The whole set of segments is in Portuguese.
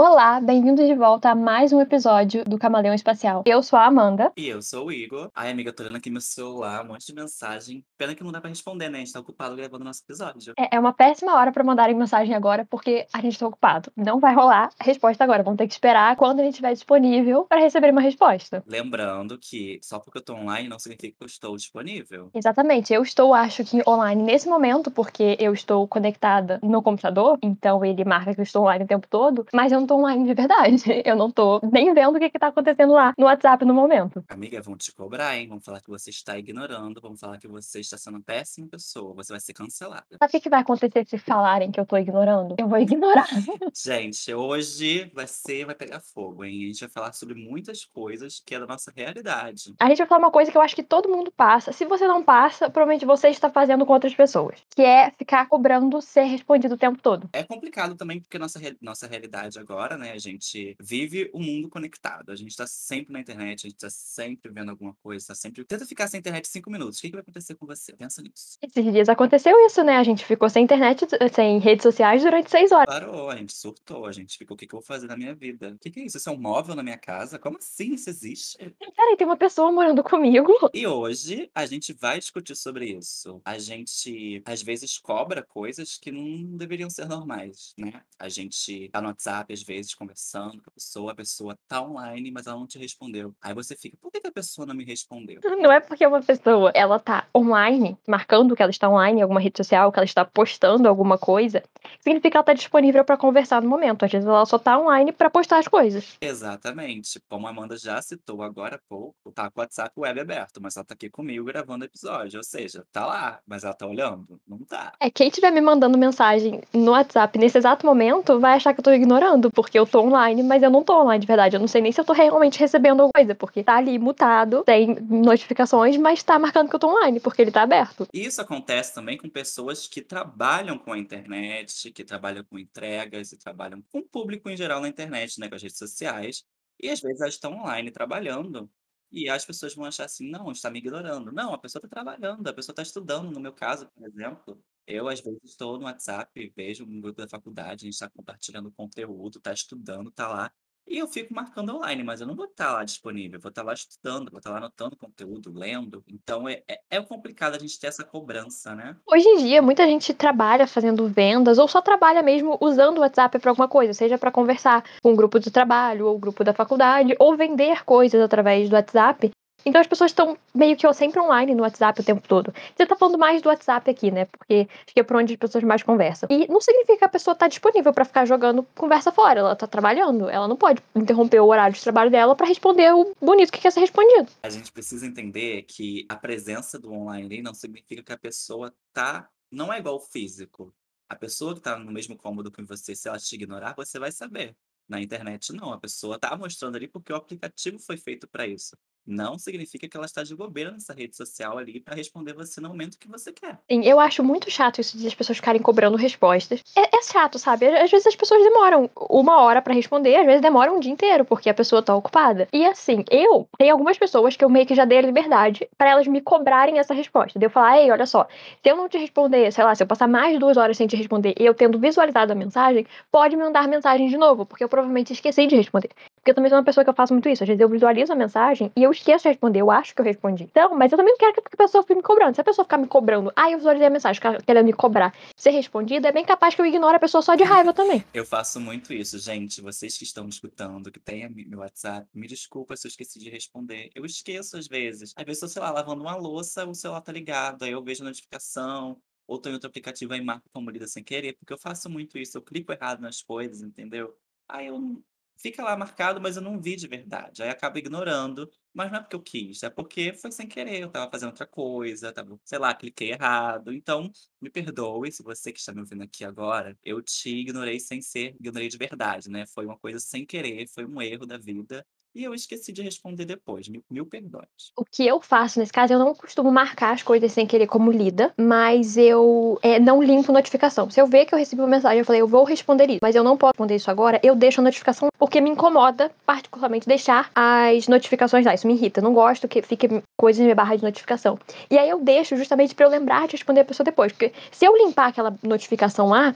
Olá, bem-vindos de volta a mais um episódio do Camaleão Espacial. Eu sou a Amanda. E eu sou o Igor. Ai, amiga, tô olhando aqui meu celular, um monte de mensagem. Pena que não dá pra responder, né? A gente tá ocupado gravando nosso episódio. É, é uma péssima hora pra mandarem mensagem agora, porque a gente tá ocupado. Não vai rolar resposta agora. Vão ter que esperar quando a gente estiver disponível pra receber uma resposta. Lembrando que só porque eu tô online não significa que eu estou disponível. Exatamente. Eu estou, acho que, online nesse momento, porque eu estou conectada no computador, então ele marca que eu estou online o tempo todo, mas eu não tô online de verdade. Eu não tô nem vendo o que, que tá acontecendo lá no WhatsApp no momento. Amiga, vão te cobrar, hein? Vão falar que você está ignorando, vão falar que você está sendo péssima pessoa, você vai ser cancelada. Sabe o que, que vai acontecer se falarem que eu tô ignorando? Eu vou ignorar. Gente, hoje vai ser, vai pegar fogo, hein? A gente vai falar sobre muitas coisas que é da nossa realidade. A gente vai falar uma coisa que eu acho que todo mundo passa. Se você não passa, provavelmente você está fazendo com outras pessoas. Que é ficar cobrando ser respondido o tempo todo. É complicado também, porque nossa, nossa realidade agora, né? A gente vive o mundo conectado. A gente tá sempre na internet, a gente tá sempre vendo alguma coisa, tá sempre. Tenta ficar sem internet cinco minutos. O que, que vai acontecer com você? Pensa nisso. Esses dias aconteceu isso, né? A gente ficou sem internet, sem redes sociais durante seis horas. Parou, a gente surtou, a gente ficou, o que, que eu vou fazer na minha vida? O que, que é isso? Isso é um móvel na minha casa? Como assim isso existe? Peraí, tem uma pessoa morando comigo. E hoje a gente vai discutir sobre isso. A gente às vezes cobra coisas que não deveriam ser normais, né? A gente tá no WhatsApp às vezes conversando com a pessoa, a pessoa tá online, mas ela não te respondeu. Aí você fica, por que, que a pessoa não me respondeu? Não é porque uma pessoa, ela tá online, marcando que ela está online em alguma rede social, que ela está postando alguma coisa, significa que ela tá disponível pra conversar no momento. Às vezes ela só tá online pra postar as coisas. Exatamente. Como a Amanda já citou agora há pouco, tá com o WhatsApp web aberto, mas ela tá aqui comigo gravando episódio. Ou seja, tá lá, mas ela tá olhando? Não tá. É, quem estiver me mandando mensagem no WhatsApp nesse exato momento vai achar que eu tô ignorando, porque eu tô online, mas eu não tô online de verdade. Eu não sei nem se eu tô realmente recebendo alguma coisa, porque tá ali mutado, tem notificações, mas tá marcando que eu tô online, porque ele tá aberto. Isso acontece também com pessoas que trabalham com a internet, que trabalham com entregas e trabalham com o público em geral na internet, né, com as redes sociais. E às vezes elas estão online trabalhando. E as pessoas vão achar assim, não, está me ignorando. Não, a pessoa está trabalhando, a pessoa está estudando. No meu caso, por exemplo, eu às vezes estou no WhatsApp, vejo um grupo da faculdade, a gente está compartilhando conteúdo, está estudando, está lá. E eu fico marcando online, mas eu não vou estar lá disponível, vou estar lá estudando, vou estar lá anotando conteúdo, lendo. Então é, é, é complicado a gente ter essa cobrança, né? Hoje em dia, muita gente trabalha fazendo vendas ou só trabalha mesmo usando o WhatsApp para alguma coisa, seja para conversar com o grupo de trabalho ou o grupo da faculdade, ou vender coisas através do WhatsApp. Então as pessoas estão meio que sempre online no WhatsApp o tempo todo. Você tá falando mais do WhatsApp aqui, né? Porque acho que é por onde as pessoas mais conversam. E não significa que a pessoa tá disponível para ficar jogando conversa fora. Ela tá trabalhando. Ela não pode interromper o horário de trabalho dela para responder o bonito que quer ser respondido. A gente precisa entender que a presença do online não significa que a pessoa tá. Não é igual ao físico. A pessoa que tá no mesmo cômodo que você, se ela te ignorar, você vai saber. Na internet, não. A pessoa tá mostrando ali porque o aplicativo foi feito para isso. Não significa que ela está de bobeira nessa rede social ali para responder você no momento que você quer. Sim, eu acho muito chato isso de as pessoas ficarem cobrando respostas. É, é chato, sabe? Às vezes as pessoas demoram uma hora pra responder, às vezes demoram um dia inteiro, porque a pessoa tá ocupada. E assim, eu tenho algumas pessoas que eu meio que já dei a liberdade pra elas me cobrarem essa resposta. De eu falar, ei, olha só, se eu não te responder, sei lá, se eu passar mais duas horas sem te responder e eu tendo visualizado a mensagem, pode me mandar mensagem de novo, porque eu provavelmente esqueci de responder. Porque eu também sou uma pessoa que eu faço muito isso. Às vezes eu visualizo a mensagem e eu esqueço de responder. Eu acho que eu respondi. Então, mas eu também não quero que a pessoa fique me cobrando. Se a pessoa ficar me cobrando, ah, eu visualizei a mensagem, querendo me cobrar, ser respondida, é bem capaz que eu ignore a pessoa só de raiva também. Eu faço muito isso, gente. Vocês que estão me escutando, que têm meu WhatsApp, me desculpa se eu esqueci de responder. Eu esqueço às vezes. Às vezes, eu, sei lá, lavando uma louça, o celular tá ligado, aí eu vejo a notificação, ou tô em outro aplicativo aí marco como lida sem querer, porque eu faço muito isso, eu clico errado nas coisas, entendeu? Aí eu fica lá marcado, mas eu não vi de verdade. Aí acabo ignorando, mas não é porque eu quis, é porque foi sem querer, eu tava fazendo outra coisa, tava, sei lá, cliquei errado. Então, me perdoe se você que está me ouvindo aqui agora, eu te ignorei sem ser, ignorei de verdade, né? Foi uma coisa sem querer, foi um erro da vida. E eu esqueci de responder depois. Mil, mil perdões. O que eu faço nesse caso, eu não costumo marcar as coisas sem querer como lida, mas eu é, não limpo notificação. Se eu ver que eu recebi uma mensagem, eu falei, eu vou responder isso, mas eu não posso responder isso agora, eu deixo a notificação porque me incomoda, particularmente, deixar as notificações lá. Isso me irrita. Eu não gosto que fique coisas na minha barra de notificação. E aí eu deixo justamente pra eu lembrar de responder a pessoa depois. Porque se eu limpar aquela notificação lá,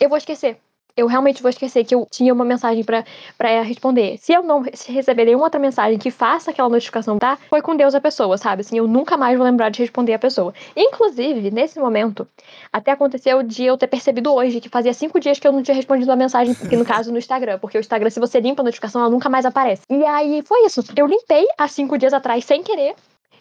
eu vou esquecer. Eu realmente vou esquecer que eu tinha uma mensagem pra responder. Se eu não receber nenhuma outra mensagem que faça aquela notificação, tá? Foi com Deus a pessoa, sabe? Assim, eu nunca mais vou lembrar de responder a pessoa. Inclusive, nesse momento, até aconteceu de eu ter percebido hoje que fazia cinco dias que eu não tinha respondido a mensagem, que no caso no Instagram, porque o Instagram, se você limpa a notificação, ela nunca mais aparece. E aí foi isso. Eu limpei há cinco dias atrás sem querer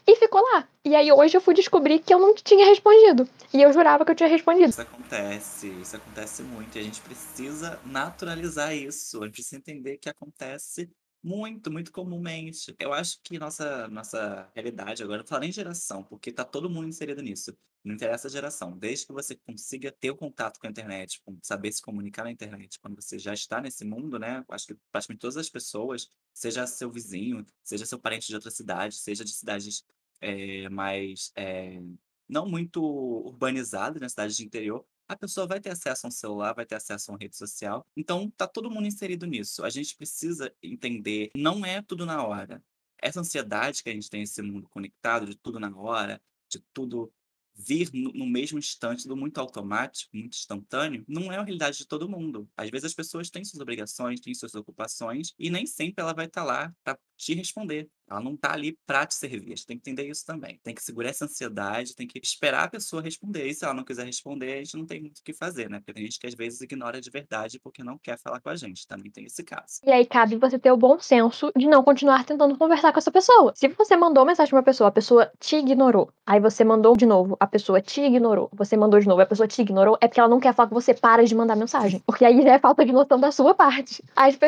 e ficou lá. E aí hoje eu fui descobrir que eu não tinha respondido. E eu jurava que eu tinha respondido. Isso acontece, isso acontece muito. E a gente precisa naturalizar isso. A gente precisa entender que acontece muito, muito comumente. Eu acho que nossa, nossa realidade agora, não falo nem geração, porque tá todo mundo inserido nisso. Não interessa a geração. Desde que você consiga ter o contato com a internet, saber se comunicar na internet, quando você já está nesse mundo, né? Acho que praticamente todas as pessoas, seja seu vizinho, seja seu parente de outra cidade, seja de cidades é, mais é, não muito urbanizadas, na né, cidade de interior, a pessoa vai ter acesso a um celular, vai ter acesso a uma rede social. Então, tá todo mundo inserido nisso. A gente precisa entender, não é tudo na hora. Essa ansiedade que a gente tem nesse mundo conectado, de tudo na hora, de tudo vir no, mesmo instante, tudo muito automático, muito instantâneo, não é a realidade de todo mundo. Às vezes as pessoas têm suas obrigações, têm suas ocupações, e nem sempre ela vai estar tá lá para te responder. Ela não está ali para te servir. A gente tem que entender isso também. Tem que segurar essa ansiedade, tem que esperar a pessoa responder. E se ela não quiser responder, a gente não tem muito o que fazer, né? Porque tem gente que às vezes ignora de verdade porque não quer falar com a gente. Também tem esse caso. E aí cabe você ter o bom senso de não continuar tentando conversar com essa pessoa. Se você mandou mensagem pra uma pessoa, a pessoa te ignorou. Aí você mandou de novo, a pessoa te ignorou. Você mandou de novo, a pessoa te ignorou. É porque ela não quer falar com você. Para de mandar mensagem. Porque aí já é falta de noção da sua parte.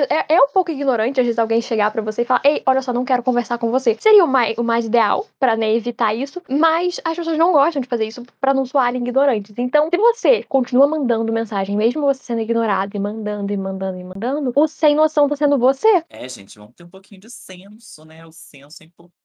É, é um pouco ignorante, às vezes, alguém chegar para você e falar: Ei, olha só, não quero conversar com você. Seria o mais, o mais ideal para né, evitar isso, mas as pessoas não gostam de fazer isso para não soarem ignorantes. Então, se você continua mandando mensagem, mesmo você sendo ignorado e mandando e mandando e mandando, o sem noção tá sendo você. É, gente, vamos ter um pouquinho de senso, né? O senso é importante.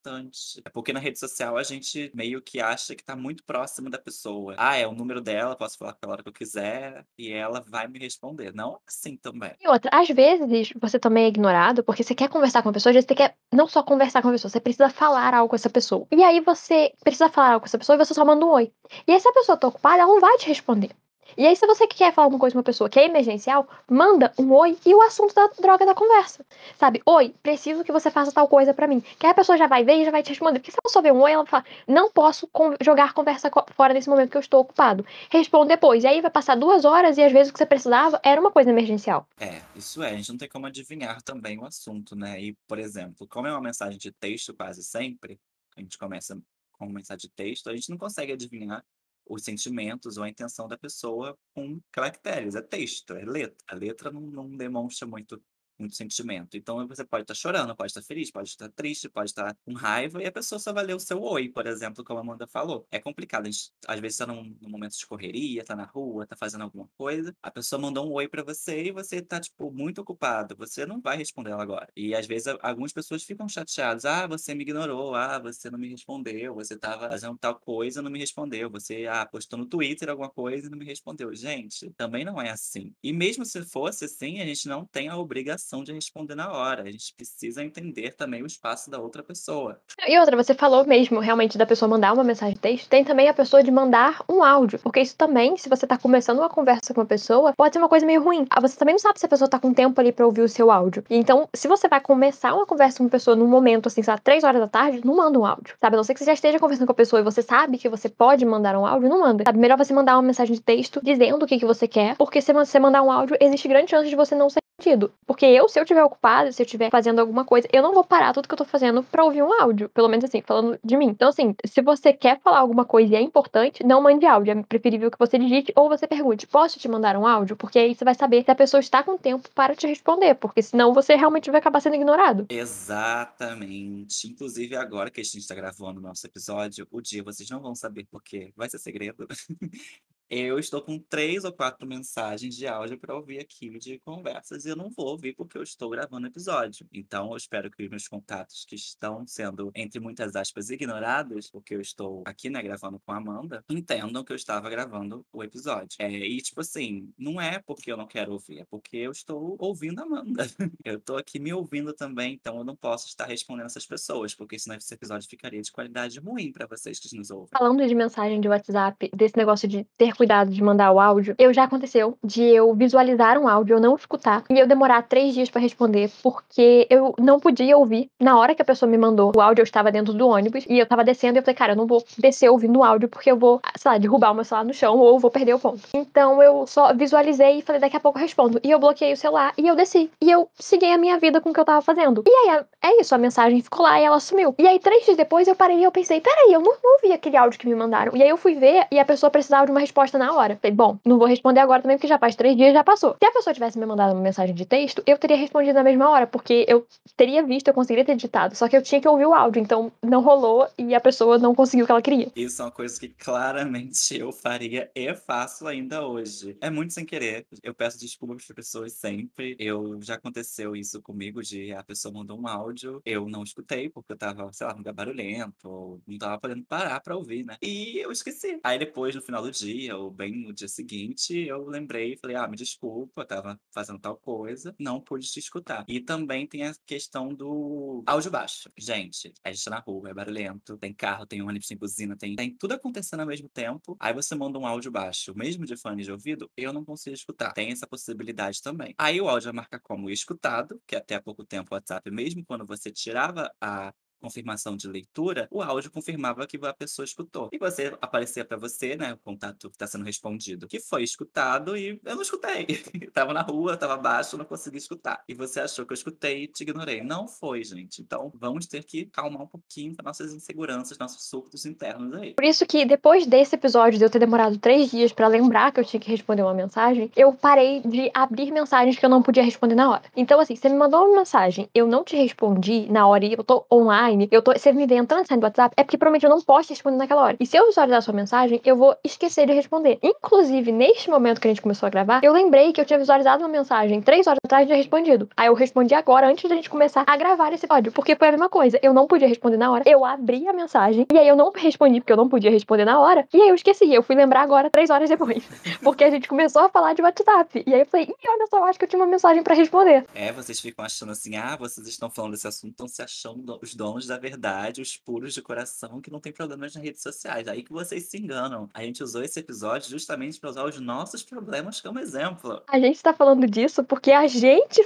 É porque na rede social a gente meio que acha que tá muito próximo da pessoa. Ah, é o número dela, posso falar com ela a hora que eu quiser e ela vai me responder. Não assim também. E outra, às vezes você também é ignorado porque você quer conversar com a pessoa, às vezes você quer não só conversar com a pessoa, você precisa falar algo com essa pessoa. E aí você precisa falar algo com essa pessoa e você só manda um oi. E aí se a pessoa tá ocupada, ela não vai te responder. E aí, se você quer falar uma coisa com uma pessoa que é emergencial, manda um oi e o assunto da droga da conversa. Sabe? Oi, preciso que você faça tal coisa para mim. Que aí a pessoa já vai ver e já vai te responder. Porque se ela só ver um oi, ela fala, não posso jogar conversa fora nesse momento que eu estou ocupado. Responde depois. E aí vai passar duas horas e às vezes o que você precisava era uma coisa emergencial. É, isso é. A gente não tem como adivinhar também o assunto, né? E, por exemplo, como é uma mensagem de texto quase sempre, a gente começa com uma mensagem de texto, a gente não consegue adivinhar os sentimentos ou a intenção da pessoa com caracteres, é texto, é letra. A letra não, não demonstra muito muito sentimento. Então você pode estar chorando, pode estar feliz, pode estar triste, pode estar com raiva, e a pessoa só vai ler o seu oi, por exemplo, como a Amanda falou. É complicado. A gente, às vezes está num, num, momento de correria, está na rua, está fazendo alguma coisa, a pessoa mandou um oi para você e você está tipo, muito ocupado. Você não vai responder ela agora. E às vezes algumas pessoas ficam chateadas. Ah, você me ignorou, ah, você não me respondeu, você estava fazendo tal coisa não me respondeu, você ah, postou no Twitter alguma coisa e não me respondeu. Gente, também não é assim. E mesmo se fosse assim, a gente não tem a obrigação de responder na hora. A gente precisa entender também o espaço da outra pessoa. E outra, você falou mesmo realmente da pessoa mandar uma mensagem de texto, tem também a pessoa de mandar um áudio. Porque isso também, se você tá começando uma conversa com uma pessoa, pode ser uma coisa meio ruim. Ah, você também não sabe se a pessoa tá com tempo ali para ouvir o seu áudio. Então, se você vai começar uma conversa com uma pessoa num momento, assim, sabe, três horas da tarde, não manda um áudio. Sabe? A não ser que você já esteja conversando com a pessoa e você sabe que você pode mandar um áudio, não manda. Sabe? Melhor você mandar uma mensagem de texto dizendo o que, que você quer, porque se você mandar um áudio, existe grande chance de você não ser sentido. Porque eu, se eu estiver ocupada, se eu estiver fazendo alguma coisa, eu não vou parar tudo que eu tô fazendo pra ouvir um áudio. Pelo menos assim, falando de mim. Então, assim, se você quer falar alguma coisa e é importante, não mande áudio. É preferível que você digite ou você pergunte: posso te mandar um áudio? Porque aí você vai saber se a pessoa está com tempo para te responder. Porque senão você realmente vai acabar sendo ignorado. Exatamente. Inclusive, agora que a gente está gravando o nosso episódio, o dia vocês não vão saber porque vai ser segredo. Eu estou com três ou quatro mensagens de áudio para ouvir aqui de conversas e eu não vou ouvir porque eu estou gravando episódio. Então, eu espero que os meus contatos que estão sendo, entre muitas aspas, ignorados, porque eu estou aqui, né, gravando com a Amanda, entendam que eu estava gravando o episódio. É, e, tipo assim, não é porque eu não quero ouvir, é porque eu estou ouvindo a Amanda. eu estou aqui me ouvindo também, então eu não posso estar respondendo essas pessoas, porque senão esse episódio ficaria de qualidade ruim para vocês que nos ouvem. Falando de mensagem de WhatsApp, desse negócio de ter de mandar o áudio, eu já aconteceu de eu visualizar um áudio, eu não escutar, e eu demorar três dias para responder, porque eu não podia ouvir. Na hora que a pessoa me mandou o áudio, eu estava dentro do ônibus, e eu tava descendo, e eu falei, cara, eu não vou descer ouvindo o áudio, porque eu vou, sei lá, derrubar o meu celular no chão, ou vou perder o ponto. Então eu só visualizei e falei, daqui a pouco eu respondo. E eu bloqueei o celular, e eu desci. E eu segui a minha vida com o que eu tava fazendo. E aí, é isso, a mensagem ficou lá e ela sumiu. E aí, três dias depois, eu parei e eu pensei, peraí, eu não, não ouvi aquele áudio que me mandaram. E aí eu fui ver, e a pessoa precisava de uma resposta na hora. Falei, bom, não vou responder agora também, porque já faz três dias já passou. Se a pessoa tivesse me mandado uma mensagem de texto, eu teria respondido na mesma hora, porque eu teria visto, eu conseguiria ter editado. Só que eu tinha que ouvir o áudio, então não rolou e a pessoa não conseguiu o que ela queria. Isso é uma coisa que claramente eu faria e faço ainda hoje. É muito sem querer. Eu peço desculpas para pessoas sempre. Eu já aconteceu isso comigo de a pessoa mandou um áudio, eu não escutei porque eu tava, sei lá, muito barulhento, ou não tava podendo parar para ouvir, né? E eu esqueci. Aí depois, no final do dia, ou bem no dia seguinte, eu lembrei e falei: "Ah, me desculpa, eu tava fazendo tal coisa, não pude te escutar". E também tem a questão do áudio baixo. Gente, a gente tá na rua, é barulhento, tem carro, tem ônibus, tem buzina, tem, tem tudo acontecendo ao mesmo tempo. Aí você manda um áudio baixo, mesmo de fone de ouvido, eu não consigo escutar. Tem essa possibilidade também. Aí o áudio marca como escutado, que até há pouco tempo o WhatsApp, mesmo quando você tirava a confirmação de leitura, o áudio confirmava que a pessoa escutou. E você aparecia para você, né, o contato que está sendo respondido, que foi escutado e eu não escutei. tava na rua, tava baixo, não consegui escutar. E você achou que eu escutei e te ignorei. Não foi, gente. Então, vamos ter que calmar um pouquinho nossas inseguranças, nossos surtos internos aí. Por isso que depois desse episódio de eu ter demorado três dias para lembrar que eu tinha que responder uma mensagem, eu parei de abrir mensagens que eu não podia responder na hora. Então, assim, você me mandou uma mensagem, eu não te respondi na hora e eu tô online online, eu tô, você me vê entrando e saindo do WhatsApp, é porque provavelmente eu não posso responder naquela hora. E se eu visualizar a sua mensagem, eu vou esquecer de responder. Inclusive, neste momento que a gente começou a gravar, eu lembrei que eu tinha visualizado uma mensagem três horas atrás e tinha respondido. Aí eu respondi agora, antes da gente começar a gravar esse áudio, porque foi a mesma coisa. Eu não podia responder na hora, eu abri a mensagem, e aí eu não respondi porque eu não podia responder na hora, e aí eu esqueci. Eu fui lembrar agora, três horas depois. Porque a gente começou a falar de WhatsApp. E aí eu falei, ih, olha só, eu acho que eu tinha uma mensagem para responder. É, vocês ficam achando assim, ah, vocês estão falando desse assunto, estão se achando os donos da verdade, os puros de coração que não tem problemas nas redes sociais. Aí que vocês se enganam. A gente usou esse episódio justamente para usar os nossos problemas como exemplo. A gente tá falando disso porque a gente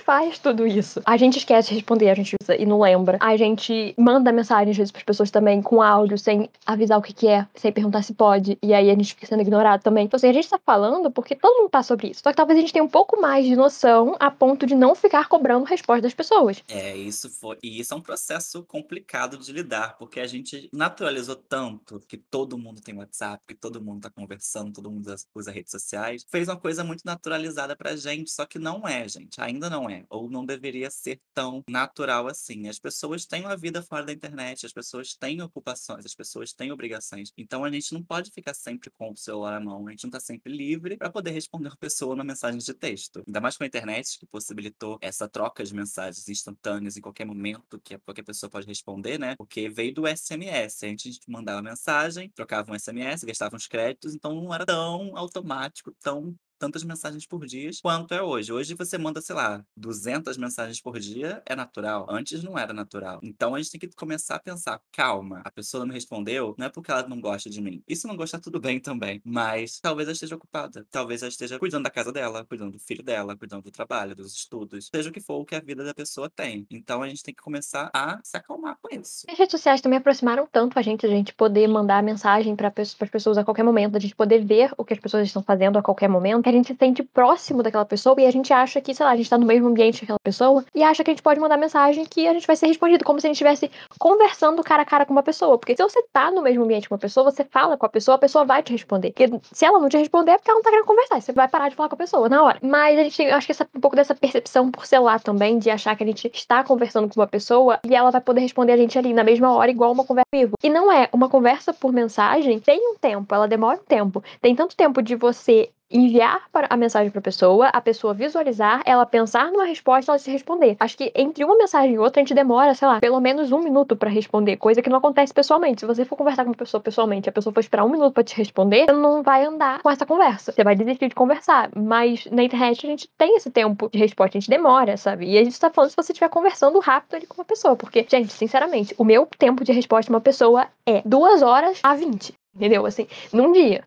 faz tudo isso. A gente esquece de responder, a gente usa e não lembra. A gente manda mensagem às vezes pras pessoas também com áudio, sem avisar o que, que é, sem perguntar se pode. E aí a gente fica sendo ignorado também. Então, assim, a gente tá falando porque todo mundo tá sobre isso. Só que talvez a gente tenha um pouco mais de noção a ponto de não ficar cobrando resposta das pessoas. É, isso foi. E isso é um processo complicado de lidar porque a gente naturalizou tanto que todo mundo tem WhatsApp, que todo mundo tá conversando, todo mundo usa redes sociais, fez uma coisa muito naturalizada pra gente, só que não é, gente, ainda não é, ou não deveria ser tão natural assim. As pessoas têm uma vida fora da internet, as pessoas têm ocupações, as pessoas têm obrigações. Então a gente não pode ficar sempre com o celular à mão, a gente não tá sempre livre para poder responder a pessoa na mensagem de texto. Ainda mais com a internet, que possibilitou essa troca de mensagens instantâneas em qualquer momento que qualquer pessoa pode responder, né? Porque veio do SMS. A gente mandava mensagem, trocava um SMS, gastava uns créditos, então não era tão automático, tão tantas mensagens por dia quanto é hoje. Hoje você manda, sei lá, 200 mensagens por dia, é natural. Antes não era natural. Então a gente tem que começar a pensar, calma, a pessoa não me respondeu, não é porque ela não gosta de mim. Isso não gostar tudo bem também, mas talvez ela esteja ocupada. Talvez ela esteja cuidando da casa dela, cuidando do filho dela, cuidando do trabalho, dos estudos, seja o que for o que a vida da pessoa tem. Então a gente tem que começar a se acalmar com isso. As redes sociais também aproximaram tanto a gente, a gente poder mandar mensagem para as pessoas a qualquer momento, a gente poder ver o que as pessoas estão fazendo a qualquer momento a gente se sente próximo daquela pessoa e a gente acha que, sei lá, a gente tá no mesmo ambiente que aquela pessoa e acha que a gente pode mandar mensagem que a gente vai ser respondido, como se a gente estivesse conversando cara a cara com uma pessoa. Porque se você tá no mesmo ambiente com uma pessoa, você fala com a pessoa, a pessoa vai te responder. Porque se ela não te responder, é porque ela não tá querendo conversar. Você vai parar de falar com a pessoa na hora. Mas a gente tem, acho que essa, um pouco dessa percepção por celular também, de achar que a gente está conversando com uma pessoa e ela vai poder responder a gente ali na mesma hora, igual uma conversa vivo. E não é. Uma conversa por mensagem tem um tempo, ela demora um tempo. Tem tanto tempo de você enviar a mensagem para a pessoa, a pessoa visualizar, ela pensar numa resposta, ela se responder. Acho que entre uma mensagem e outra a gente demora, sei lá, pelo menos um minuto para responder, coisa que não acontece pessoalmente. Se você for conversar com uma pessoa pessoalmente, a pessoa for esperar um minuto para te responder, você não vai andar com essa conversa. Você vai desistir de conversar. Mas na internet a gente tem esse tempo de resposta, a gente demora, sabe? E a gente tá falando se você estiver conversando rápido ali com uma pessoa, porque, gente, sinceramente, o meu tempo de resposta uma pessoa é duas horas a 20. Entendeu? Assim, num dia.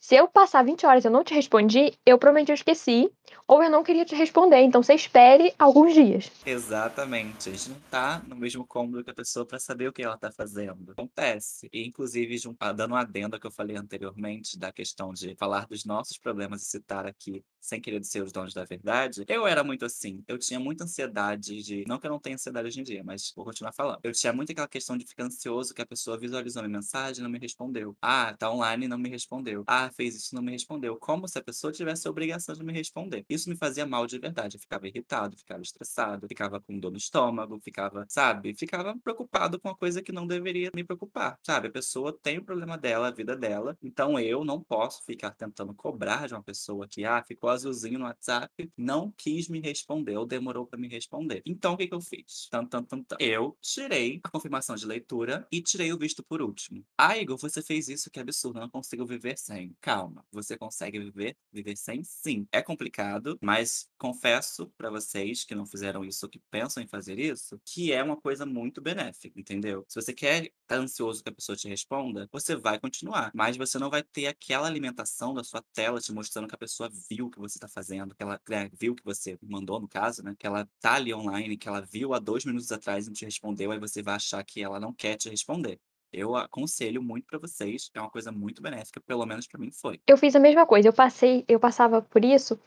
Se eu passar 20 horas e eu não te respondi, eu provavelmente eu esqueci, ou eu não queria te responder. Então você espere alguns dias. Exatamente. A gente não tá no mesmo cômodo que a pessoa para saber o que ela tá fazendo. Acontece. E, inclusive, dando um adendo que eu falei anteriormente, da questão de falar dos nossos problemas e citar aqui sem querer ser os donos da verdade, eu era muito assim. Eu tinha muita ansiedade de. Não que eu não tenha ansiedade hoje em dia, mas vou continuar falando. Eu tinha muito aquela questão de ficar ansioso que a pessoa visualizou minha mensagem e não me respondeu. Ah, tá online e não me respondeu. Ah, fez isso não me respondeu. Como se a pessoa tivesse a obrigação de me responder. Isso me fazia mal de verdade. Eu ficava irritado, ficava estressado, ficava com dor no estômago, ficava, sabe? Ficava preocupado com uma coisa que não deveria me preocupar, sabe? A pessoa tem o problema dela, a vida dela. Então eu não posso ficar tentando cobrar de uma pessoa que, ah, ficou azulzinho no WhatsApp, não quis me responder ou demorou para me responder. Então, o que, que eu fiz? Tan, tan, tan, tan. Eu tirei a confirmação de leitura e tirei o visto por último. Ah, Igor, você fez isso, que absurdo, não consigo viver sem. Calma, você consegue viver, viver sem sim. É complicado, mas confesso para vocês que não fizeram isso que pensam em fazer isso, que é uma coisa muito benéfica, entendeu? Se você quer tá ansioso que a pessoa te responda, você vai continuar, mas você não vai ter aquela alimentação da sua tela te mostrando que a pessoa viu o que você está fazendo, que ela né, viu que você mandou, no caso, né? Que ela tá ali online, que ela viu há dois minutos atrás e não te respondeu, aí você vai achar que ela não quer te responder. Eu aconselho muito para vocês, é uma coisa muito benéfica, pelo menos para mim foi. Eu fiz a mesma coisa, eu passei, eu passava por isso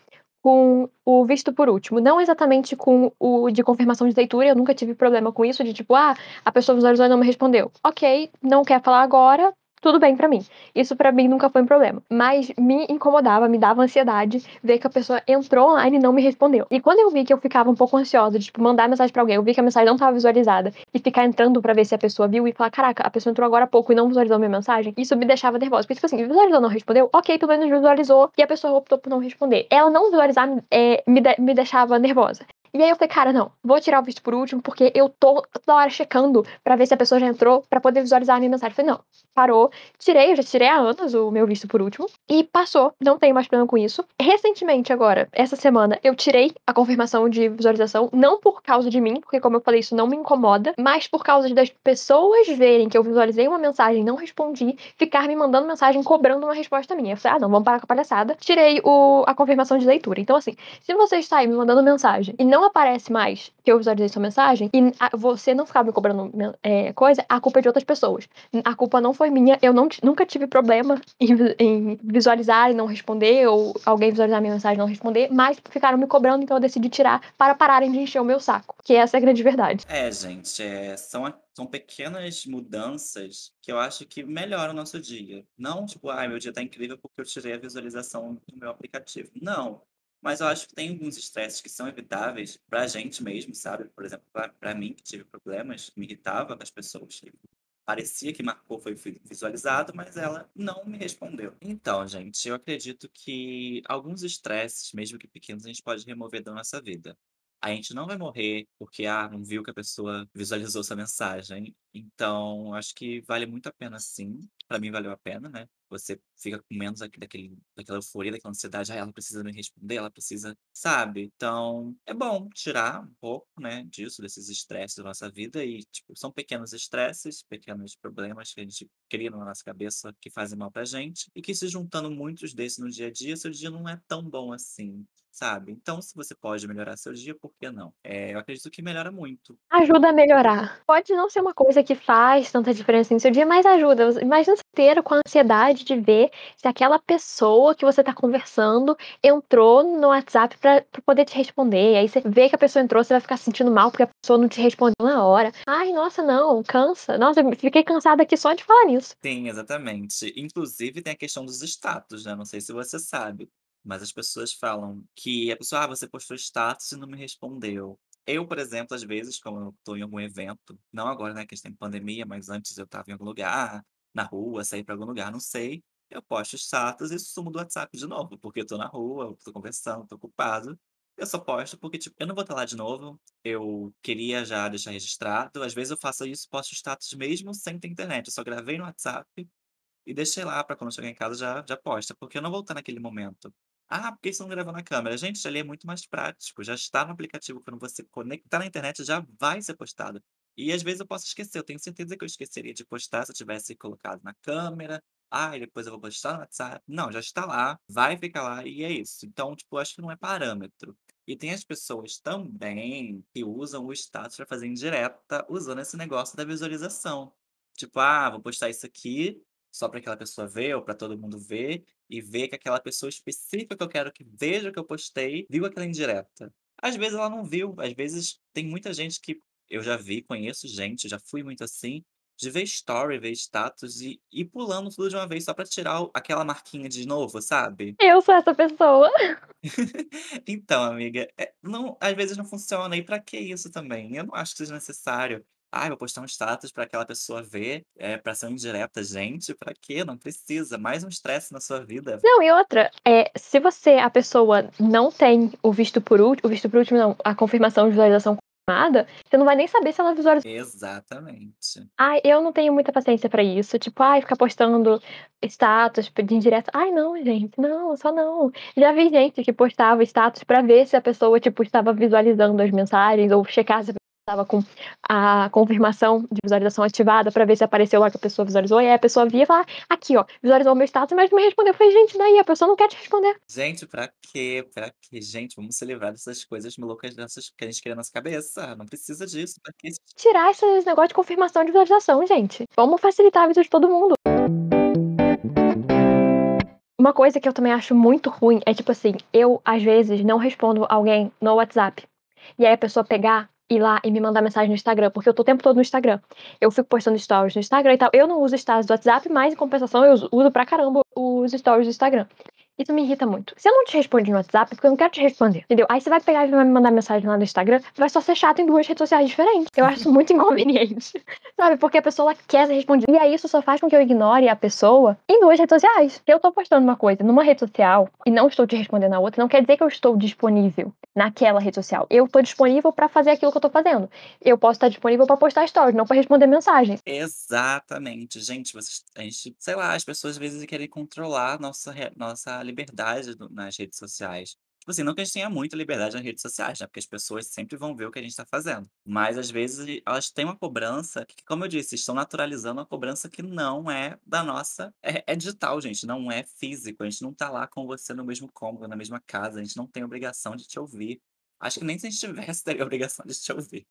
com o visto por último, não exatamente com o de confirmação de leitura, eu nunca tive problema com isso, de tipo, ah, a pessoa visualizou e não me respondeu. Ok, não quer falar agora, tudo bem para mim. Isso para mim nunca foi um problema. Mas me incomodava, me dava ansiedade ver que a pessoa entrou online e não me respondeu. E quando eu vi que eu ficava um pouco ansiosa de, tipo, mandar mensagem para alguém, eu vi que a mensagem não tava visualizada e ficar entrando para ver se a pessoa viu e falar, caraca, a pessoa entrou agora há pouco e não visualizou minha mensagem, isso me deixava nervosa. Porque, tipo assim, visualizou, não respondeu? Ok, pelo menos visualizou e a pessoa optou por não responder. Ela não visualizar é, me, de me deixava nervosa. E aí eu falei, cara, não, vou tirar o visto por último, porque eu tô toda hora checando para ver se a pessoa já entrou, para poder visualizar a minha mensagem. Eu falei, não, parou, tirei, eu já tirei há anos o meu visto por último, e passou, não tenho mais problema com isso. Recentemente, agora, essa semana, eu tirei a confirmação de visualização, não por causa de mim, porque como eu falei, isso não me incomoda, mas por causa das pessoas verem que eu visualizei uma mensagem e não respondi, ficar me mandando mensagem cobrando uma resposta minha. Eu falei, ah, não, vamos parar com a palhaçada. Tirei o, a confirmação de leitura. Então, assim, se você está aí me mandando mensagem e não não aparece mais que eu visualizei sua mensagem e você não ficava me cobrando é, coisa, a culpa é de outras pessoas. A culpa não foi minha, eu não, nunca tive problema em, em visualizar e não responder, ou alguém visualizar minha mensagem e não responder, mas ficaram me cobrando, então eu decidi tirar para pararem de encher o meu saco. Que essa é a grande verdade. É, gente, é, são são pequenas mudanças que eu acho que melhoram o nosso dia. Não, tipo, ai, ah, meu dia tá incrível porque eu tirei a visualização do meu aplicativo. Não. Mas eu acho que tem alguns estresses que são evitáveis para a gente mesmo, sabe? Por exemplo, para mim, que tive problemas, me irritava com as pessoas. Parecia que marcou, foi visualizado, mas ela não me respondeu. Então, gente, eu acredito que alguns estresses, mesmo que pequenos, a gente pode remover da nossa vida. A gente não vai morrer porque, ah, não viu que a pessoa visualizou essa mensagem. Então, acho que vale muito a pena, sim. Para mim, valeu a pena, né? Você fica com menos daquele, daquela euforia, daquela ansiedade, ah, ela precisa me responder, ela precisa, sabe? Então, é bom tirar um pouco, né, disso, desses estresses da nossa vida e, tipo, são pequenos estresses, pequenos problemas que a gente cria na nossa cabeça que fazem mal pra gente e que se juntando muitos desses no dia a dia, seu dia não é tão bom assim sabe? Então, se você pode melhorar seu dia, por que não? É, eu acredito que melhora muito. Ajuda a melhorar. Pode não ser uma coisa que faz tanta diferença no seu dia, mas ajuda. Imagina você ter com a ansiedade de ver se aquela pessoa que você tá conversando entrou no WhatsApp para poder te responder. Aí você vê que a pessoa entrou, você vai ficar se sentindo mal porque a pessoa não te respondeu na hora. Ai, nossa, não, cansa. Nossa, eu fiquei cansada aqui só de falar nisso. Sim, exatamente. Inclusive tem a questão dos status, né? Não sei se você sabe. Mas as pessoas falam que a pessoa, ah, você postou status e não me respondeu. Eu, por exemplo, às vezes, como eu estou em algum evento, não agora, né, que está em pandemia, mas antes eu estava em algum lugar, na rua, saí para algum lugar, não sei, eu posto status e sumo do WhatsApp de novo, porque eu tô na rua, eu conversando, tô ocupado. Eu só posto porque, tipo, eu não vou estar lá de novo. Eu queria já deixar registrado. Às vezes eu faço isso, posto status mesmo sem ter internet. Eu só gravei no WhatsApp e deixei lá para quando chegar em casa já, já posta, porque eu não vou estar naquele momento. Ah, por que você não grava na câmera? Gente, ali é muito mais prático. Já está no aplicativo. Quando você conectar na internet, já vai ser postado. E às vezes eu posso esquecer. Eu tenho certeza que eu esqueceria de postar se eu tivesse colocado na câmera, ai, depois eu vou postar no WhatsApp. Não, já está lá, vai ficar lá e é isso. Então, tipo, acho que não é parâmetro. E tem as pessoas também que usam o status para fazer indireta usando esse negócio da visualização. Tipo, ah, vou postar isso aqui só para aquela pessoa ver ou para todo mundo ver e ver que aquela pessoa específica que eu quero que veja o que eu postei viu aquela indireta. Às vezes ela não viu, às vezes tem muita gente que eu já vi, conheço gente, já fui muito assim, de ver story, ver status e ir pulando tudo de uma vez só pra tirar aquela marquinha de novo, sabe? Eu sou essa pessoa. Então, amiga, é, não, às vezes não funciona. E pra que isso também? Eu não acho que seja necessário. Ah, vou postar um status pra aquela pessoa ver, é, pra ser um indireta. Gente, pra quê? Não precisa. Mais um estresse na sua vida. Não, e outra, é, se você, a pessoa, não tem o visto por último, o visto por último não, a confirmação de visualização confirmada, você não vai nem saber se ela visualizou. Exatamente. Ai, eu não tenho muita paciência pra isso. Tipo, ai, ficar postando status de indireto. Ai, não, gente, não, só não. Já vi gente que postava status pra ver se a pessoa, tipo, estava visualizando as mensagens ou checar se a estava com a confirmação de visualização ativada pra ver se apareceu lá que a pessoa visualizou. E aí a pessoa via e falava, aqui, ó, visualizou o meu status, mas não me respondeu. Eu falei, gente, daí a pessoa não quer te responder. Gente, pra quê? Pra quê? Gente, vamos se livrar dessas coisas malucas dessas que a gente cria na nossa cabeça. Não precisa disso. Pra que Tirar esse negócio de confirmação de visualização, gente. Vamos facilitar a vida de todo mundo. Uma coisa que eu também acho muito ruim é tipo assim, eu às vezes não respondo alguém no WhatsApp. E aí a pessoa pegar, ir lá e me mandar mensagem no Instagram, porque eu tô o tempo todo no Instagram. Eu fico postando stories no Instagram e tal. Eu não uso stories do WhatsApp, mas em compensação eu uso- pra caramba os stories do Instagram. Isso me irrita muito. Se eu não te respondi no WhatsApp, é porque eu não quero te responder, entendeu? Aí você vai pegar e vai me mandar mensagem lá no Instagram, vai só ser chato em duas redes sociais diferentes. Eu acho muito inconveniente. Sabe? Porque a pessoa quer ser respondida. E aí isso só faz com que eu ignore a pessoa em duas redes sociais. Se eu tô postando uma coisa numa rede social e não estou te respondendo na outra, não quer dizer que eu estou disponível naquela rede social. Eu tô disponível pra fazer aquilo que eu tô fazendo. Eu posso estar disponível pra postar stories, não pra responder mensagens. Exatamente. Gente, vocês, a gente, sei lá, as pessoas às vezes querem controlar nossa, nossa liberdade nas redes sociais. Tipo assim, não que a gente tenha muita liberdade nas redes sociais, né? Porque as pessoas sempre vão ver o que a gente tá fazendo. Mas às vezes elas têm uma cobrança que, como eu disse, estão naturalizando uma cobrança que não é da nossa. É, é digital, gente, não é físico. A gente não tá lá com você no mesmo cômodo, na mesma casa. A gente não tem obrigação de te ouvir. Acho que nem se a gente tivesse, teria obrigação de te ouvir.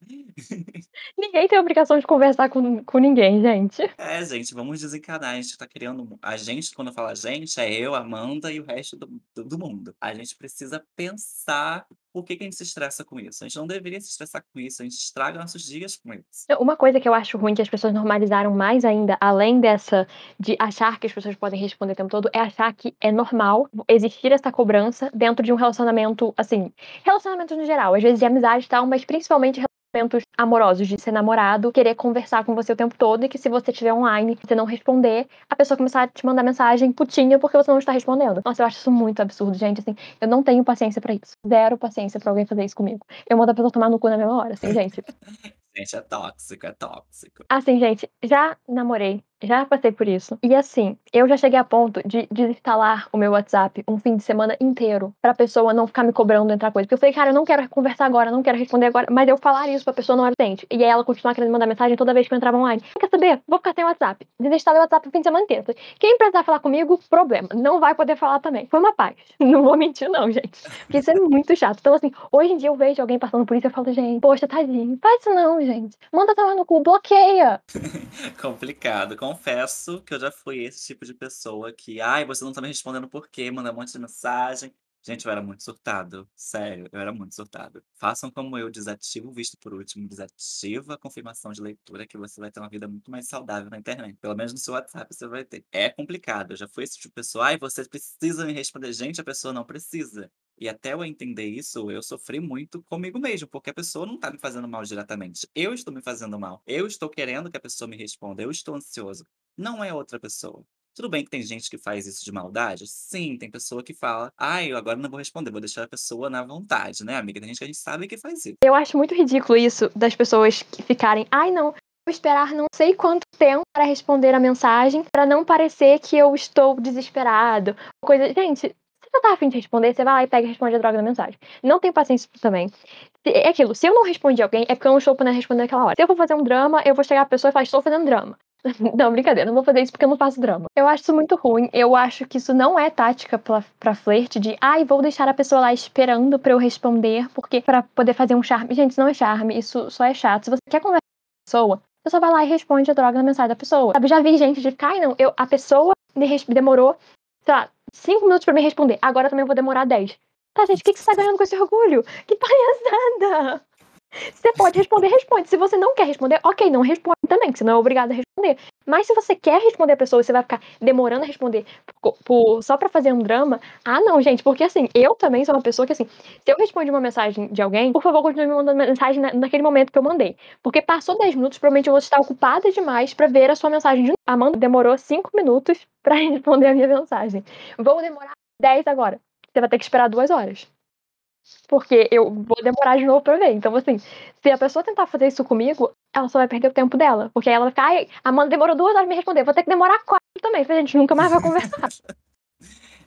Ninguém tem obrigação de conversar com, com ninguém, gente. É, gente, vamos desencanar. A gente tá criando. A gente, quando fala gente, é eu, Amanda e o resto do, do, do mundo. A gente precisa pensar por que, que a gente se estressa com isso. A gente não deveria se estressar com isso, a gente estraga nossos dias com isso. Uma coisa que eu acho ruim que as pessoas normalizaram mais ainda, além dessa de achar que as pessoas podem responder o tempo todo, é achar que é normal existir essa cobrança dentro de um relacionamento, assim, relacionamentos no geral, às vezes de amizade e tal, mas principalmente relacionamentos amorosos, de ser namorado, querer conversar com você o tempo todo e que se você estiver online, você não responder, a pessoa começar a te mandar mensagem putinha porque você não está respondendo. Nossa, eu acho isso muito absurdo, gente, assim, eu não tenho paciência pra isso. Zero paciência pra alguém fazer isso comigo. Eu mando a pessoa tomar no cu na mesma hora, assim, gente. Gente, é tóxico, é tóxico. Assim, gente, já namorei, já passei por isso. E assim, eu já cheguei a ponto de desinstalar o meu WhatsApp um fim de semana inteiro pra pessoa não ficar me cobrando entrar coisa. Porque eu falei, cara, eu não quero conversar agora, não quero responder agora. Mas eu falar isso pra pessoa não era decente. E aí ela continuar querendo mandar mensagem toda vez que eu entrava online. Quer saber? Vou ficar sem WhatsApp. Desinstalei o WhatsApp o fim de semana inteiro. Quem precisar falar comigo, problema. Não vai poder falar também. Foi uma paz. Não vou mentir, não, gente. Porque isso é muito chato. Então, assim, hoje em dia eu vejo alguém passando por isso e eu falo, gente, poxa, tadinho. Faz isso não, gente. Manda tomar no cu, bloqueia. Complicado. Confesso que eu já fui esse tipo de pessoa que, ai, você não tá me respondendo por quê? Manda um monte de mensagem. Gente, eu era muito surtado. Sério, eu era muito surtado. Façam como eu, desativa o visto por último, desativa a confirmação de leitura, que você vai ter uma vida muito mais saudável na internet. Pelo menos no seu WhatsApp você vai ter. É complicado. Eu já fui esse tipo de pessoa, ai, você precisa me responder. Gente, a pessoa não precisa. E até eu entender isso, eu sofri muito comigo mesmo, porque a pessoa não tá me fazendo mal diretamente. Eu estou me fazendo mal. Eu estou querendo que a pessoa me responda. Eu estou ansioso. Não é outra pessoa. Tudo bem que tem gente que faz isso de maldade? Sim, tem pessoa que fala, ai, eu agora não vou responder, vou deixar a pessoa na vontade, né, amiga? Tem gente que a gente sabe que faz isso. Eu acho muito ridículo isso das pessoas que ficarem, ai não, vou esperar não sei quanto tempo para responder a mensagem para não parecer que eu estou desesperado. Coisa, gente, você tá afim de responder, você vai lá e pega e responde a droga da mensagem. Não tenho paciência também. É aquilo, se eu não respondi alguém, é porque eu não estou podendo responder naquela hora. Se eu vou fazer um drama, eu vou chegar à pessoa e falar, estou fazendo drama. Não, brincadeira, não vou fazer isso porque eu não faço drama. Eu acho isso muito ruim. Eu acho que isso não é tática pra, pra flerte de, ai, vou deixar a pessoa lá esperando pra eu responder, porque para poder fazer um charme. Gente, isso não é charme, isso só é chato. Se você quer conversar com a pessoa, você só vai lá e responde a droga na mensagem da pessoa. Sabe, já vi gente de ai, não, eu, a pessoa demorou, sei lá, cinco minutos pra me responder, agora também vou demorar dez. Tá, gente, o que, que você tá ganhando com esse orgulho? Que palhaçada! Você pode responder, responde. Se você não quer responder, ok, não responde também, que você não é obrigado a responder. Mas se você quer responder a pessoa você vai ficar demorando a responder por, por, só para fazer um drama, ah, não, gente, porque assim, eu também sou uma pessoa que assim, se eu respondi uma mensagem de alguém, por favor, continue me mandando mensagem na, naquele momento que eu mandei. Porque passou 10 minutos, provavelmente eu vou estar ocupada demais para ver a sua mensagem de. Amanda demorou 5 minutos para responder a minha mensagem. Vou demorar 10 agora. Você vai ter que esperar duas horas. Porque eu vou demorar de novo pra ver. Então, assim, se a pessoa tentar fazer isso comigo, ela só vai perder o tempo dela. Porque aí ela vai ficar, ai, a Amanda demorou duas horas pra me responder, vou ter que demorar quatro também, porque a gente nunca mais vai conversar.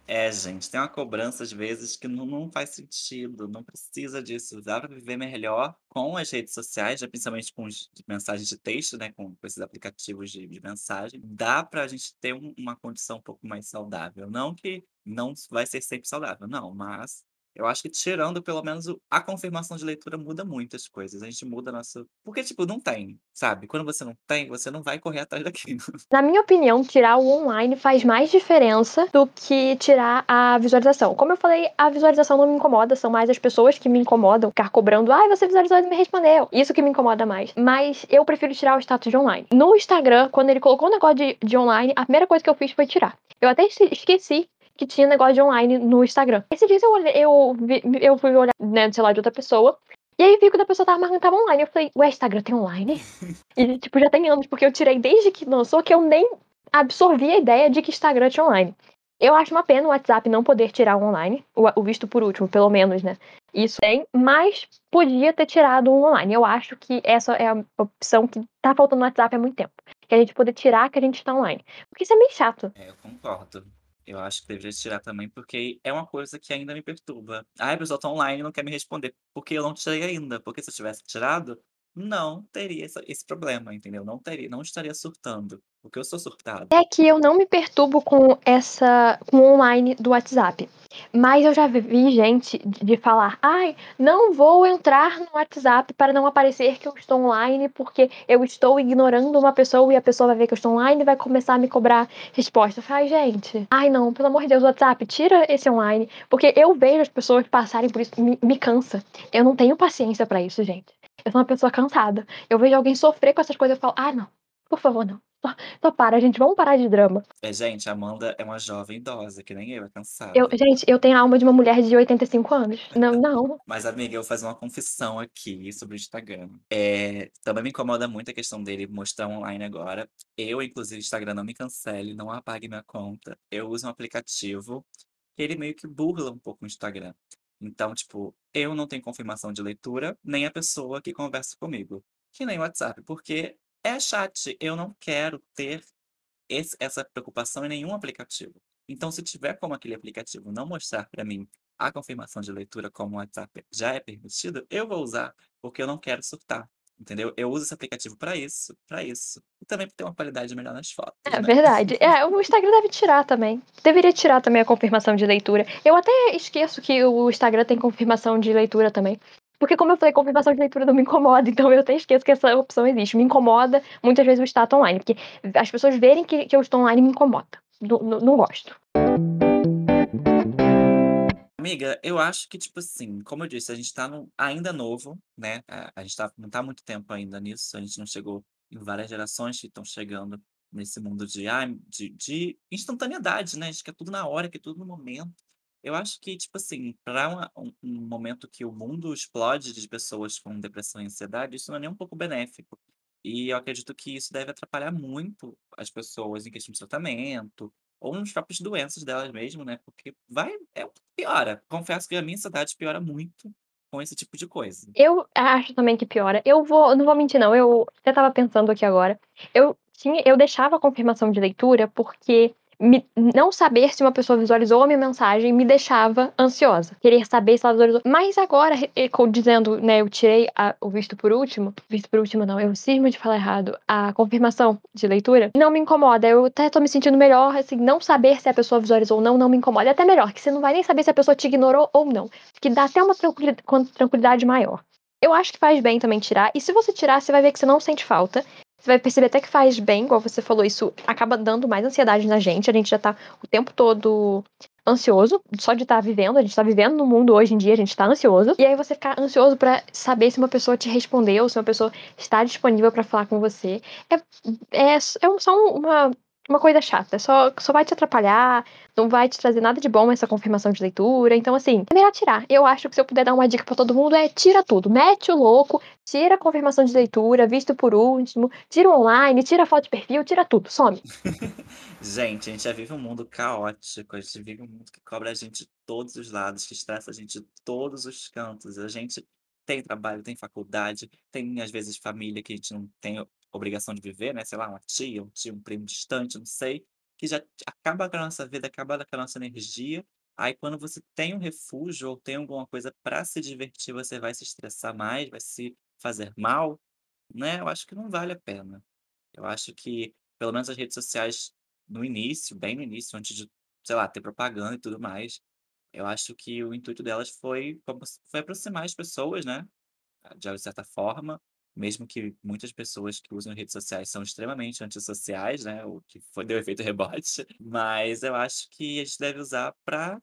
É, gente, tem uma cobrança às vezes que não, não faz sentido, não precisa disso. Dá para viver melhor com as redes sociais, já principalmente com os, mensagens de texto, né? Com, com esses aplicativos de, de mensagem. Dá para a gente ter um, uma condição um pouco mais saudável. Não que não vai ser sempre saudável, não, mas eu acho que tirando pelo menos a confirmação de leitura muda muitas coisas. A gente muda nosso. Porque, tipo, não tem, sabe? Quando você não tem, você não vai correr atrás daquilo. Na minha opinião, tirar o online faz mais diferença do que tirar a visualização. Como eu falei, a visualização não me incomoda, são mais as pessoas que me incomodam, ficar cobrando, ai, ah, você visualizou e me respondeu. Isso que me incomoda mais. Mas eu prefiro tirar o status de online. No Instagram, quando ele colocou o negócio de, de online, a primeira coisa que eu fiz foi tirar. Eu até esqueci que tinha negócio de online no Instagram. Esse dia eu, olhei, eu, eu fui olhar, né, sei lá, de outra pessoa. E aí vi que a pessoa tava marcando tava online. Eu falei, ué, Instagram tem online? e, tipo, já tem anos, porque eu tirei desde que lançou que eu nem absorvi a ideia de que Instagram tinha online. Eu acho uma pena o WhatsApp não poder tirar o online, o, visto por último, pelo menos, né? Isso tem, mas podia ter tirado o online. Eu acho que essa é a opção que tá faltando no WhatsApp há muito tempo. Que a gente poder tirar que a gente está online. Porque isso é meio chato. É, eu concordo. Eu acho que deveria tirar também, porque é uma coisa que ainda me perturba. Ah, a pessoa tá online e não quer me responder. Porque eu não tirei ainda. Porque se eu tivesse tirado, não teria esse, esse problema, entendeu? Não teria, não estaria surtando. Porque eu sou surtado. É que eu não me perturbo com essa. com o online do WhatsApp. Mas eu já vi gente de falar: ai, não vou entrar no WhatsApp para não aparecer que eu estou online, porque eu estou ignorando uma pessoa e a pessoa vai ver que eu estou online e vai começar a me cobrar resposta. Ai, gente, ai não, pelo amor de Deus, WhatsApp, tira esse online. Porque eu vejo as pessoas passarem por isso, me, me cansa. Eu não tenho paciência para isso, gente. Eu sou uma pessoa cansada. Eu vejo alguém sofrer com essas coisas e falo: ah, não, por favor, não. Só, para, gente, vamos parar de drama. É, gente, a Amanda é uma jovem idosa, que nem eu, é cansada. Eu, gente, eu tenho a alma de uma mulher de 85 anos. Não, não. Mas, amiga, eu vou fazer uma confissão aqui sobre o Instagram. É, também me incomoda muito a questão dele mostrar online agora. Eu, inclusive, Instagram não me cancele, não apague minha conta. Eu uso um aplicativo que ele meio que burla um pouco o Instagram. Então, tipo, eu não tenho confirmação de leitura, nem a pessoa que conversa comigo. Que nem o WhatsApp, porque é chat. Eu não quero ter esse, essa preocupação em nenhum aplicativo. Então, se tiver como aquele aplicativo não mostrar para mim a confirmação de leitura como o WhatsApp já é permitido, eu vou usar, porque eu não quero surtar. Entendeu? Eu uso esse aplicativo para isso, para isso. E também para ter uma qualidade melhor nas fotos. É né? verdade. É, o Instagram deve tirar também. Deveria tirar também a confirmação de leitura. Eu até esqueço que o Instagram tem confirmação de leitura também. Porque, como eu falei, confirmação de leitura não me incomoda, então eu até esqueço que essa opção existe. Me incomoda muitas vezes o status online, porque as pessoas verem que, que eu estou online me incomoda. Não, gosto. Amiga, eu acho que, tipo assim, como eu disse, a gente tá no, ainda novo, né? A, a gente tá, não tá muito tempo ainda nisso, a gente não chegou em várias gerações que estão chegando nesse mundo de, de, de instantaneidade, né? A gente quer tudo na hora, quer tudo no momento. Eu acho que, tipo assim, para um, um momento que o mundo explode de pessoas com depressão e ansiedade, isso não é nem um pouco benéfico. E eu acredito que isso deve atrapalhar muito as pessoas em questão de tratamento, ou nas próprias doenças delas mesmo, né? Porque vai, é, piora. Confesso que a minha ansiedade piora muito com esse tipo de coisa. Eu acho também que piora. Eu vou, não vou mentir, não. Eu até tava pensando aqui agora. Eu tinha, eu deixava a confirmação de leitura porque me, não saber se uma pessoa visualizou a minha mensagem me deixava ansiosa. Querer saber se ela visualizou. Mas agora, dizendo, né, eu tirei a, o visto por último, visto por último não, eu cismo de falar errado, a confirmação de leitura, não me incomoda. Eu até tô me sentindo melhor, assim, não saber se a pessoa visualizou ou não, não me incomoda. É até melhor, que você não vai nem saber se a pessoa te ignorou ou não. Que dá até uma tranquilidade maior. Eu acho que faz bem também tirar. E se você tirar, você vai ver que você não sente falta. Você vai perceber até que faz bem, igual você falou, isso acaba dando mais ansiedade na gente. A gente já tá o tempo todo ansioso, só de estar tá vivendo. A gente tá vivendo no mundo hoje em dia, a gente tá ansioso. E aí você ficar ansioso para saber se uma pessoa te respondeu, se uma pessoa está disponível para falar com você. É, é, é só uma uma coisa chata, só, só vai te atrapalhar, não vai te trazer nada de bom essa confirmação de leitura. Então, assim, é melhor tirar. Eu acho que se eu puder dar uma dica para todo mundo é tira tudo. Mete o louco, tira a confirmação de leitura, visto por último, tira o online, tira a foto de perfil, tira tudo, some. gente, a gente já vive um mundo caótico, a gente vive um mundo que cobra a gente de todos os lados, que estressa a gente de todos os cantos. A gente tem trabalho, tem faculdade, tem às vezes família que a gente não tem obrigação de viver, né? Sei lá, uma tia, um tio, um primo distante, não sei, que já acaba com a nossa vida, acaba com a nossa energia. Aí, quando você tem um refúgio ou tem alguma coisa para se divertir, você vai se estressar mais, vai se fazer mal, né? Eu acho que não vale a pena. Eu acho que, pelo menos as redes sociais, no início, bem no início, antes de, sei lá, ter propaganda e tudo mais, eu acho que o intuito delas foi, foi aproximar as pessoas, né? De certa forma, mesmo que muitas pessoas que usam redes sociais são extremamente antissociais, né? O que foi deu efeito rebote. Mas eu acho que a gente deve usar para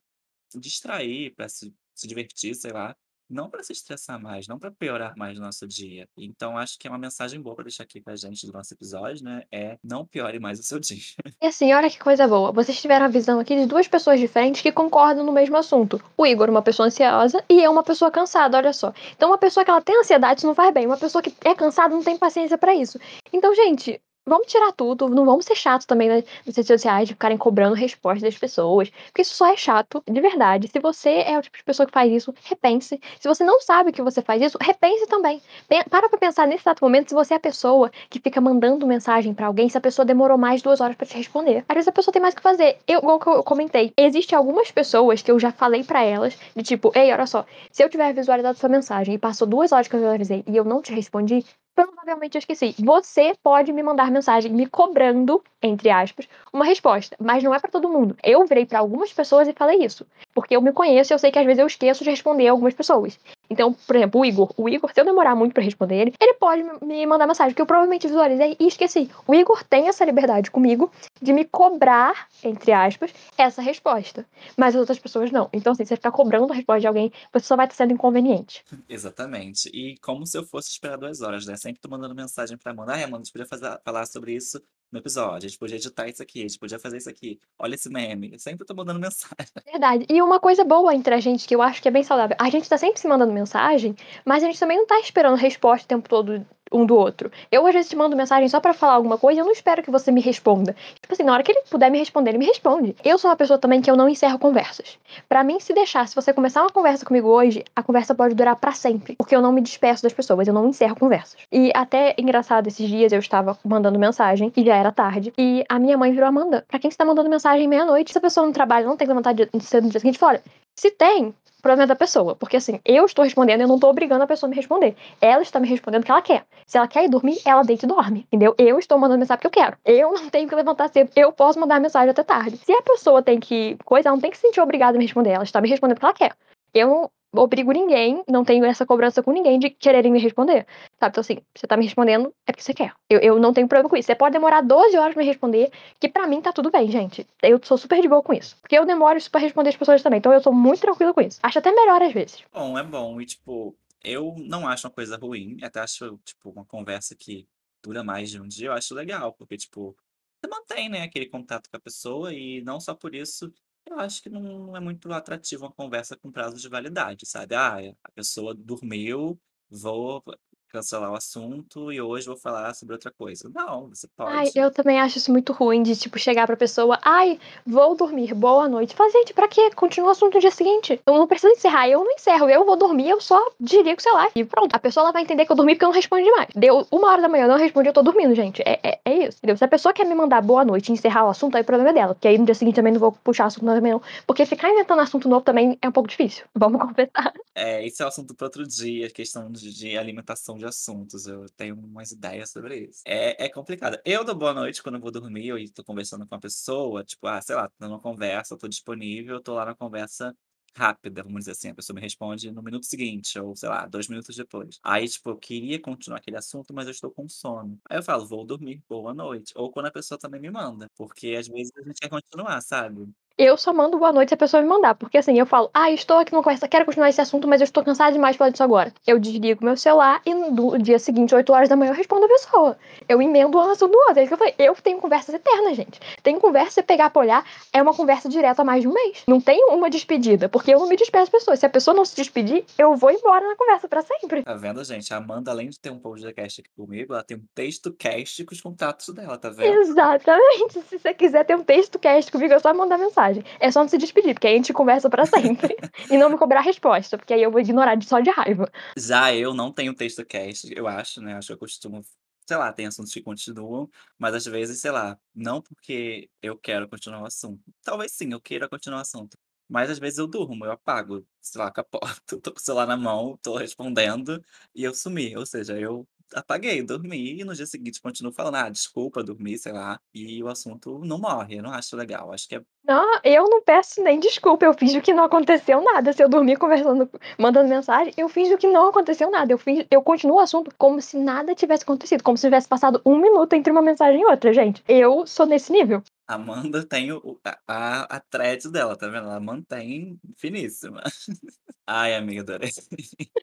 distrair, para se, se divertir, sei lá não para se estressar mais, não para piorar mais o nosso dia. Então, acho que é uma mensagem boa para deixar aqui pra gente do nosso episódio, né? É não piore mais o seu dia. E assim, olha que coisa boa. Vocês tiveram a visão aqui de duas pessoas diferentes que concordam no mesmo assunto. O Igor, uma pessoa ansiosa, e eu, uma pessoa cansada, olha só. Então, uma pessoa que ela tem ansiedade, não faz bem. Uma pessoa que é cansada não tem paciência para isso. Então, gente, Vamos tirar tudo, não vamos ser chatos também nas redes sociais de ficarem cobrando respostas das pessoas, porque isso só é chato, de verdade. Se você é o tipo de pessoa que faz isso, repense. Se você não sabe que você faz isso, repense também. Para pra pensar nesse exato momento se você é a pessoa que fica mandando mensagem para alguém, se a pessoa demorou mais duas horas para te responder. Às vezes a pessoa tem mais o que fazer. Eu, igual que eu comentei, existe algumas pessoas que eu já falei para elas, de tipo, ei, olha só, se eu tiver visualizado sua mensagem e passou duas horas que eu visualizei e eu não te respondi, provavelmente eu esqueci. Você pode me mandar mensagem me cobrando, entre aspas, uma resposta, mas não é para todo mundo. Eu virei para algumas pessoas e falei isso, porque eu me conheço e eu sei que às vezes eu esqueço de responder algumas pessoas. Então, por exemplo, o Igor. O Igor, se eu demorar muito para responder ele, ele pode me mandar mensagem, que eu provavelmente visualizei e esqueci. O Igor tem essa liberdade comigo de me cobrar, entre aspas, essa resposta. Mas as outras pessoas não. Então, assim, você ficar cobrando a resposta de alguém, você só vai estar sendo inconveniente. Exatamente. E como se eu fosse esperar duas horas, né? Sempre tô mandando mensagem pra Amanda. Ai, Amanda, a gente podia fazer, falar sobre isso no episódio. A gente podia editar isso aqui, a gente podia fazer isso aqui. Olha esse meme. Eu sempre tô mandando mensagem. Verdade. E uma coisa boa entre a gente, que eu acho que é bem saudável, a gente tá sempre se mandando mensagem, mas a gente também não tá esperando resposta o tempo todo um do outro. Eu, às vezes, te mando mensagem só para falar alguma coisa eu não espero que você me responda. Tipo assim, na hora que ele puder me responder, ele me responde. Eu sou uma pessoa também que eu não encerro conversas. Para mim, se deixar, se você começar uma conversa comigo hoje, a conversa pode durar para sempre. Porque eu não me despeço das pessoas, eu não encerro conversas. E até engraçado, esses dias eu estava mandando mensagem e já era tarde. E a minha mãe virou Amanda. Pra quem você tá mandando mensagem meia-noite? Se a pessoa não trabalha, não tem levantar de cedo no dia seguinte, fala. Se tem, problema da pessoa. Porque assim, eu estou respondendo, eu não estou obrigando a pessoa a me responder. Ela está me respondendo o que ela quer. Se ela quer ir dormir, ela deita e dorme. Entendeu? Eu estou mandando mensagem porque eu quero. Eu não tenho que levantar cedo. Eu posso mandar mensagem até tarde. Se a pessoa tem que. Coisa, ela não tem que se sentir obrigada a me responder. Ela está me respondendo porque ela quer. Eu obrigo ninguém, não tenho essa cobrança com ninguém de quererem me responder. Sabe? Então, assim, você tá me respondendo é porque você quer. Eu, eu não tenho problema com isso. Você pode demorar 12 horas pra me responder, que para mim tá tudo bem, gente. Eu sou super de boa com isso. Porque eu demoro isso pra responder as pessoas também. Então eu sou muito tranquila com isso. Acho até melhor às vezes. Bom, é bom. E, tipo, eu não acho uma coisa ruim. Até acho, tipo, uma conversa que dura mais de um dia, eu acho legal. Porque, tipo, você mantém, né, aquele contato com a pessoa e não só por isso eu acho que não é muito atrativo uma conversa com prazo de validade, sabe? Ah, a pessoa dormiu, vou cancelar o assunto e hoje vou falar sobre outra coisa. Não, você Ai, pode. eu também acho isso muito ruim de, tipo, chegar pra pessoa, ai, vou dormir, boa noite. Faz, gente, pra quê? Continua o assunto no dia seguinte. Eu não preciso encerrar, eu não encerro, eu vou dormir, eu só desligo, sei lá, e pronto. A pessoa ela vai entender que eu dormi porque eu não respondi mais. Deu uma hora da manhã, eu não respondi, eu tô dormindo, gente. É, é, é isso, entendeu? Se a pessoa quer me mandar boa noite e encerrar o assunto, aí o problema é dela. Porque aí no dia seguinte também não vou puxar assunto também, não. Porque ficar inventando assunto novo também é um pouco difícil. Vamos confessar. É, esse é o assunto para outro dia, questão de alimentação de assuntos. Eu tenho umas ideias sobre isso. É, é complicado. Eu dou boa noite quando eu vou dormir e tô conversando com uma pessoa, tipo, ah, sei lá, tô numa conversa, tô disponível, tô lá na conversa rápida, vamos dizer assim, a pessoa me responde no minuto seguinte, ou sei lá, dois minutos depois. Aí, tipo, eu queria continuar aquele assunto, mas eu estou com sono. Aí eu falo, vou dormir, boa noite. Ou quando a pessoa também me manda, porque às vezes a gente quer continuar, sabe? Eu só mando boa noite se a pessoa me mandar. Porque assim, eu falo, ah, estou aqui numa conversa, quero continuar esse assunto, mas eu estou cansada demais de falar disso agora. Eu desligo meu celular e no dia seguinte, 8 horas da manhã, eu respondo a pessoa. Eu emendo um assunto do outro. É isso que eu falei. Eu tenho conversas eternas, gente. Tem conversa, você pegar pra olhar, é uma conversa direta há mais de um mês. Não tem uma despedida, porque eu não me despeço das pessoas. Se a pessoa não se despedir, eu vou embora na conversa pra sempre. Tá vendo, gente? A Amanda, além de ter um podcast aqui comigo, ela tem um texto cast com os contatos dela, tá vendo? Exatamente. Se você quiser ter um texto cast comigo, é só mandar mensagem. É só não se despedir, porque aí a gente conversa pra sempre. e não me cobrar resposta, porque aí eu vou ignorar de só de raiva. Já eu não tenho texto cast, eu acho, né? Acho que eu costumo, sei lá, tem assuntos que continuam, mas às vezes, sei lá, não porque eu quero continuar o assunto. Talvez sim, eu queira continuar o assunto. Mas às vezes eu durmo, eu apago, sei lá, capoto, tô com o celular na mão, tô respondendo e eu sumi. Ou seja, eu apaguei, dormi e no dia seguinte continuo falando, ah, desculpa, dormi, sei lá, e o assunto não morre. Eu não acho legal. Acho que é Não, eu não peço nem desculpa, eu finjo que não aconteceu nada. Se eu dormir conversando, mandando mensagem, eu finjo que não aconteceu nada. Eu, finjo, eu continuo o assunto como se nada tivesse acontecido, como se tivesse passado um minuto entre uma mensagem e outra, gente. Eu sou nesse nível. Amanda tem o, a, a thread dela, tá vendo? Ela mantém finíssima. Ai, amiga, adorei.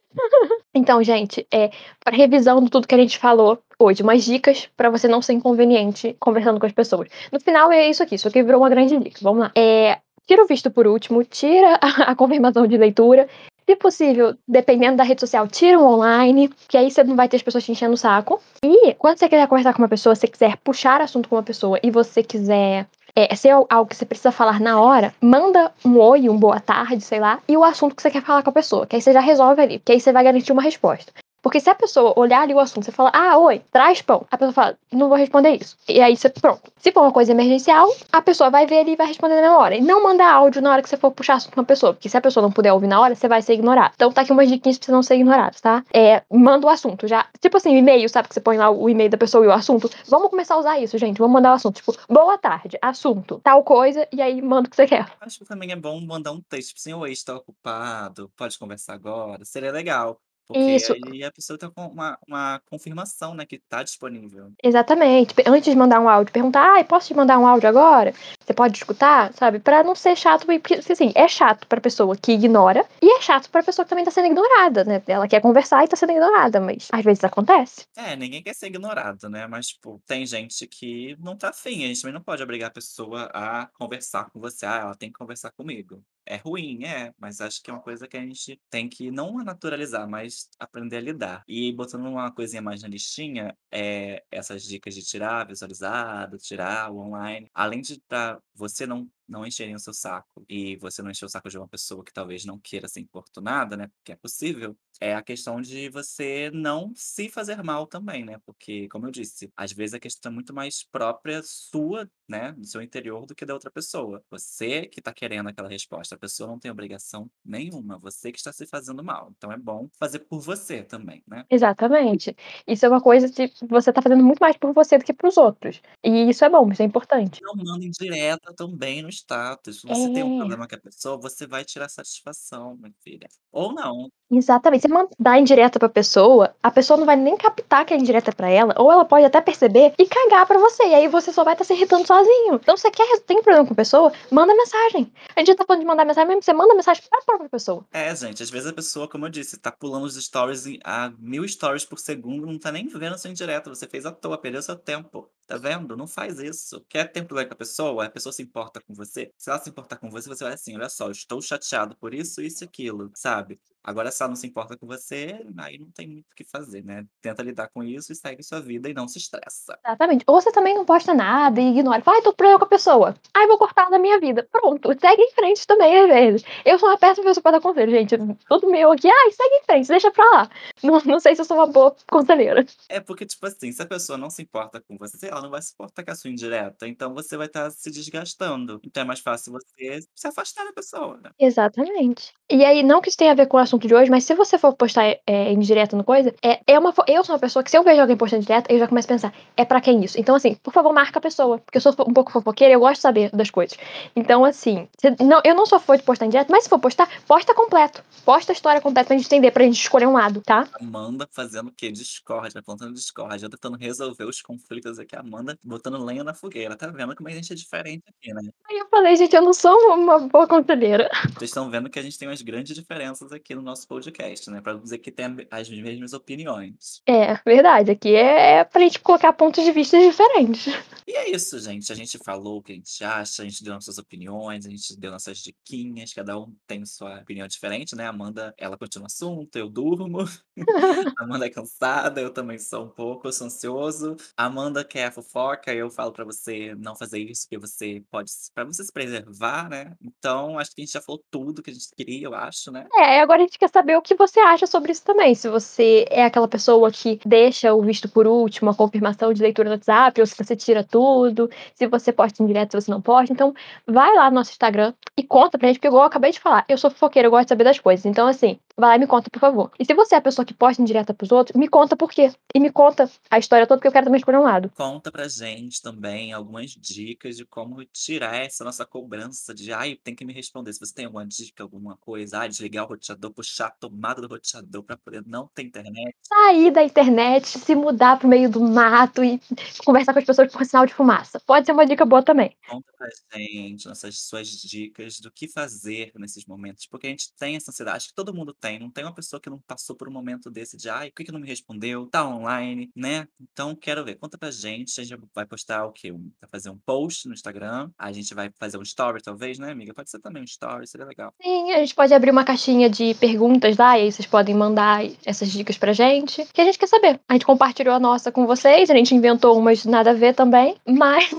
Então, gente, é, para revisão de tudo que a gente falou hoje, umas dicas para você não ser inconveniente conversando com as pessoas. No final é isso aqui, isso aqui virou uma grande dica. Vamos lá. É, tira o visto por último, tira a, a confirmação de leitura. Se possível, dependendo da rede social, tira um online, que aí você não vai ter as pessoas te enchendo o saco. E quando você quiser conversar com uma pessoa, você quiser puxar assunto com uma pessoa e você quiser é, se é algo que você precisa falar na hora, manda um oi, um boa tarde, sei lá, e o assunto que você quer falar com a pessoa, que aí você já resolve ali, que aí você vai garantir uma resposta. Porque se a pessoa olhar ali o assunto, você fala, ah, oi, traz pão. A pessoa fala, não vou responder isso. E aí você, pronto. Se for uma coisa emergencial, a pessoa vai ver ali e vai responder na hora. E não mandar áudio na hora que você for puxar assunto com uma pessoa. Porque se a pessoa não puder ouvir na hora, você vai ser ignorado. Então tá aqui umas diquinhas pra você não ser ignorado, tá? É, manda o assunto já. Tipo assim, e-mail, sabe? Que você põe lá o e-mail da pessoa e o assunto. Vamos começar a usar isso, gente. Vamos mandar o assunto. Tipo, boa tarde, assunto, tal coisa, e aí manda o que você quer. Acho que também é bom mandar um texto, tipo assim, oi, estou ocupado, pode conversar agora. Seria legal. Porque Isso, aí a pessoa tem com uma, uma confirmação, né, que tá disponível. Exatamente. Antes de mandar um áudio, perguntar, ai, posso te mandar um áudio agora? Você pode escutar, sabe? Pra não ser chato, porque assim, é chato pra pessoa que ignora e é chato pra pessoa que também tá sendo ignorada, né? Ela quer conversar e tá sendo ignorada, mas às vezes acontece. É, ninguém quer ser ignorado, né? Mas, tipo, tem gente que não tá afim. A gente também não pode obrigar a pessoa a conversar com você. Ah, ela tem que conversar comigo. É ruim, é, mas acho que é uma coisa que a gente tem que não naturalizar, mas aprender a lidar. E botando uma coisinha mais na listinha, é essas dicas de tirar visualizado, tirar o online, além de para você não não encherem o seu saco e você não encher o saco de uma pessoa que talvez não queira ser importunada, né? Porque é possível. É a questão de você não se fazer mal também, né? Porque, como eu disse, às vezes a questão é muito mais própria sua, né? Do seu interior do que da outra pessoa. Você que tá querendo aquela resposta. A pessoa não tem obrigação nenhuma. Você que está se fazendo mal. Então é bom fazer por você também, né? Exatamente. Isso é uma coisa que você tá fazendo muito mais por você do que pros outros. E isso é bom, isso é importante. Não mandem direta também no status. Se você tem um É. problema com a pessoa, você vai tirar satisfação, minha filha. Ou não. Exatamente. Você mandar indireta pra pessoa, a pessoa não vai nem captar que é indireta pra ela, ou ela pode até perceber e cagar pra você. E aí você só vai estar se irritando sozinho. Então, você quer, tem problema com a pessoa, manda mensagem. A gente tá falando de mandar mensagem mesmo, você manda mensagem pra própria pessoa. É, gente, às vezes a pessoa, como eu disse, tá pulando os stories em- a mil stories por segundo, não tá nem vendo seu indireto. Você fez à toa, perdeu seu tempo. Tá vendo? Não faz isso. Quer ter problema com a pessoa? A pessoa se importa com você. Se ela se importar com você, você vai assim: olha só, estou chateado por isso, isso e aquilo, sabe? Agora, se ela não se importa com você, aí não tem muito o que fazer, né? Tenta lidar com isso e segue sua vida e não se estressa. Exatamente. Ou você também não posta nada e ignora. Vai, tô problema com a pessoa. Ai, vou cortar da minha vida. Pronto, segue em frente também, às vezes. Eu sou uma péssima pessoa pra dar conselho, gente. Tudo meu aqui, ai, segue em frente, deixa pra lá. Não, não sei se eu sou uma boa conselheira. É porque, tipo assim, se a pessoa não se importa com você, ela não vai se importar com a sua indireta. Então você vai estar se desgastando. Então é mais fácil você se afastar da pessoa, né? Exatamente. E aí, não que isso tenha a ver com o assunto de hoje, mas se você for postar é, indireta no coisa, é, é uma, eu sou uma pessoa que se eu vejo alguém postando indireta, eu já começo a pensar, é pra quem isso? Então, assim, por favor, marca a pessoa. Porque eu sou um pouco fofoqueira eu gosto de saber das coisas. Então, assim, se- não, eu não sou fã de postar indireta, mas se for postar, posta completo. Posta a história completa pra gente entender, pra gente escolher um lado, tá? Amanda fazendo o quê? Discord, apontando Discord, eu tentando resolver os conflitos aqui. A Amanda botando lenha na fogueira. Tá vendo como a gente é diferente aqui, né? Aí eu falei, gente, eu não sou uma boa conselheira. Vocês estão vendo que a gente tem umas grandes diferenças aqui no nosso podcast, né? Pra não dizer que tem as mesmas opiniões. É, verdade. Aqui é, é pra gente colocar pontos de vista diferentes. E é isso, gente. A gente falou o que a gente acha, a gente deu nossas opiniões, a gente deu nossas diquinhas, cada um tem sua opinião diferente, né? A Amanda, ela continua assunto, eu durmo. A Amanda é cansada, eu também sou um pouco, eu sou ansioso. A Amanda quer a fofoca, eu falo pra você não fazer isso, porque você pode, pra você se preservar, né? Então, acho que a gente já falou tudo que a gente queria, eu acho, né? É, agora a gente quer saber o que você acha sobre isso também. Se você é aquela pessoa que deixa o visto por último, a confirmação de leitura no WhatsApp, ou se você tira tudo, se você posta em direto, se você não posta. Então, vai lá no nosso Instagram e conta pra gente, porque igual eu acabei de falar, eu sou fofoqueira, eu gosto de saber das coisas. Então, assim, vai lá e me conta, por favor. E se você é a pessoa que posta em direta pros outros, me conta por quê. E me conta a história toda, porque eu quero também escolher um lado. Conta pra gente também algumas dicas de como tirar essa nossa cobrança de ai, tem que me responder. Se você tem alguma dica, alguma coisa, ai, desligar o roteador, puxar a tomada do roteador pra poder não ter internet. Sair da internet, se mudar pro meio do mato e conversar com as pessoas por sinal de fumaça. Pode ser uma dica boa também. Conta pra gente nossas suas dicas do que fazer nesses momentos, porque a gente tem essa ansiedade, acho que todo mundo tem, não tem uma pessoa que não passou por um momento desse de ai, por que que não me respondeu? Tá online, né? Então quero ver, conta pra gente, a gente vai postar o quê? Vai fazer um post no Instagram, a gente vai fazer um story talvez, né, amiga? Pode ser também um story, seria legal. Sim, a gente pode abrir uma caixinha de perguntas lá, e aí vocês podem mandar essas dicas pra gente, que a gente quer saber. A gente compartilhou a nossa com vocês, a gente inventou umas nada a ver também, mas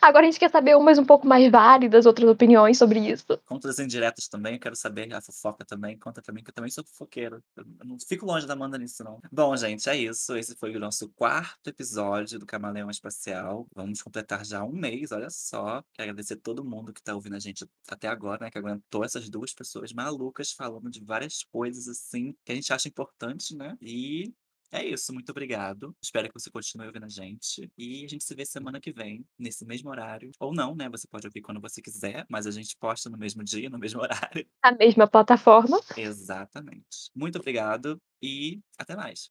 agora a gente quer saber umas um pouco mais válidas, outras opiniões sobre isso. Conta as indiretas também, eu quero saber a fofoca também, conta pra mim que eu também sou fofoqueiro. Eu eu não fico longe da Amanda nisso, não. Bom, gente, é isso. Esse foi o nosso quarto episódio do Camaleão Espacial. Vamos completar já um mês, olha só. Quero agradecer todo mundo que tá ouvindo a gente até agora, né? Que aguentou essas duas pessoas malucas falando de várias coisas assim que a gente acha importante, né? E é isso, muito obrigado. Espero que você continue ouvindo a gente. E a gente se vê semana que vem, nesse mesmo horário. Ou não, né? Você pode ouvir quando você quiser, mas a gente posta no mesmo dia, no mesmo horário. A mesma plataforma. Exatamente. Muito obrigado e até mais.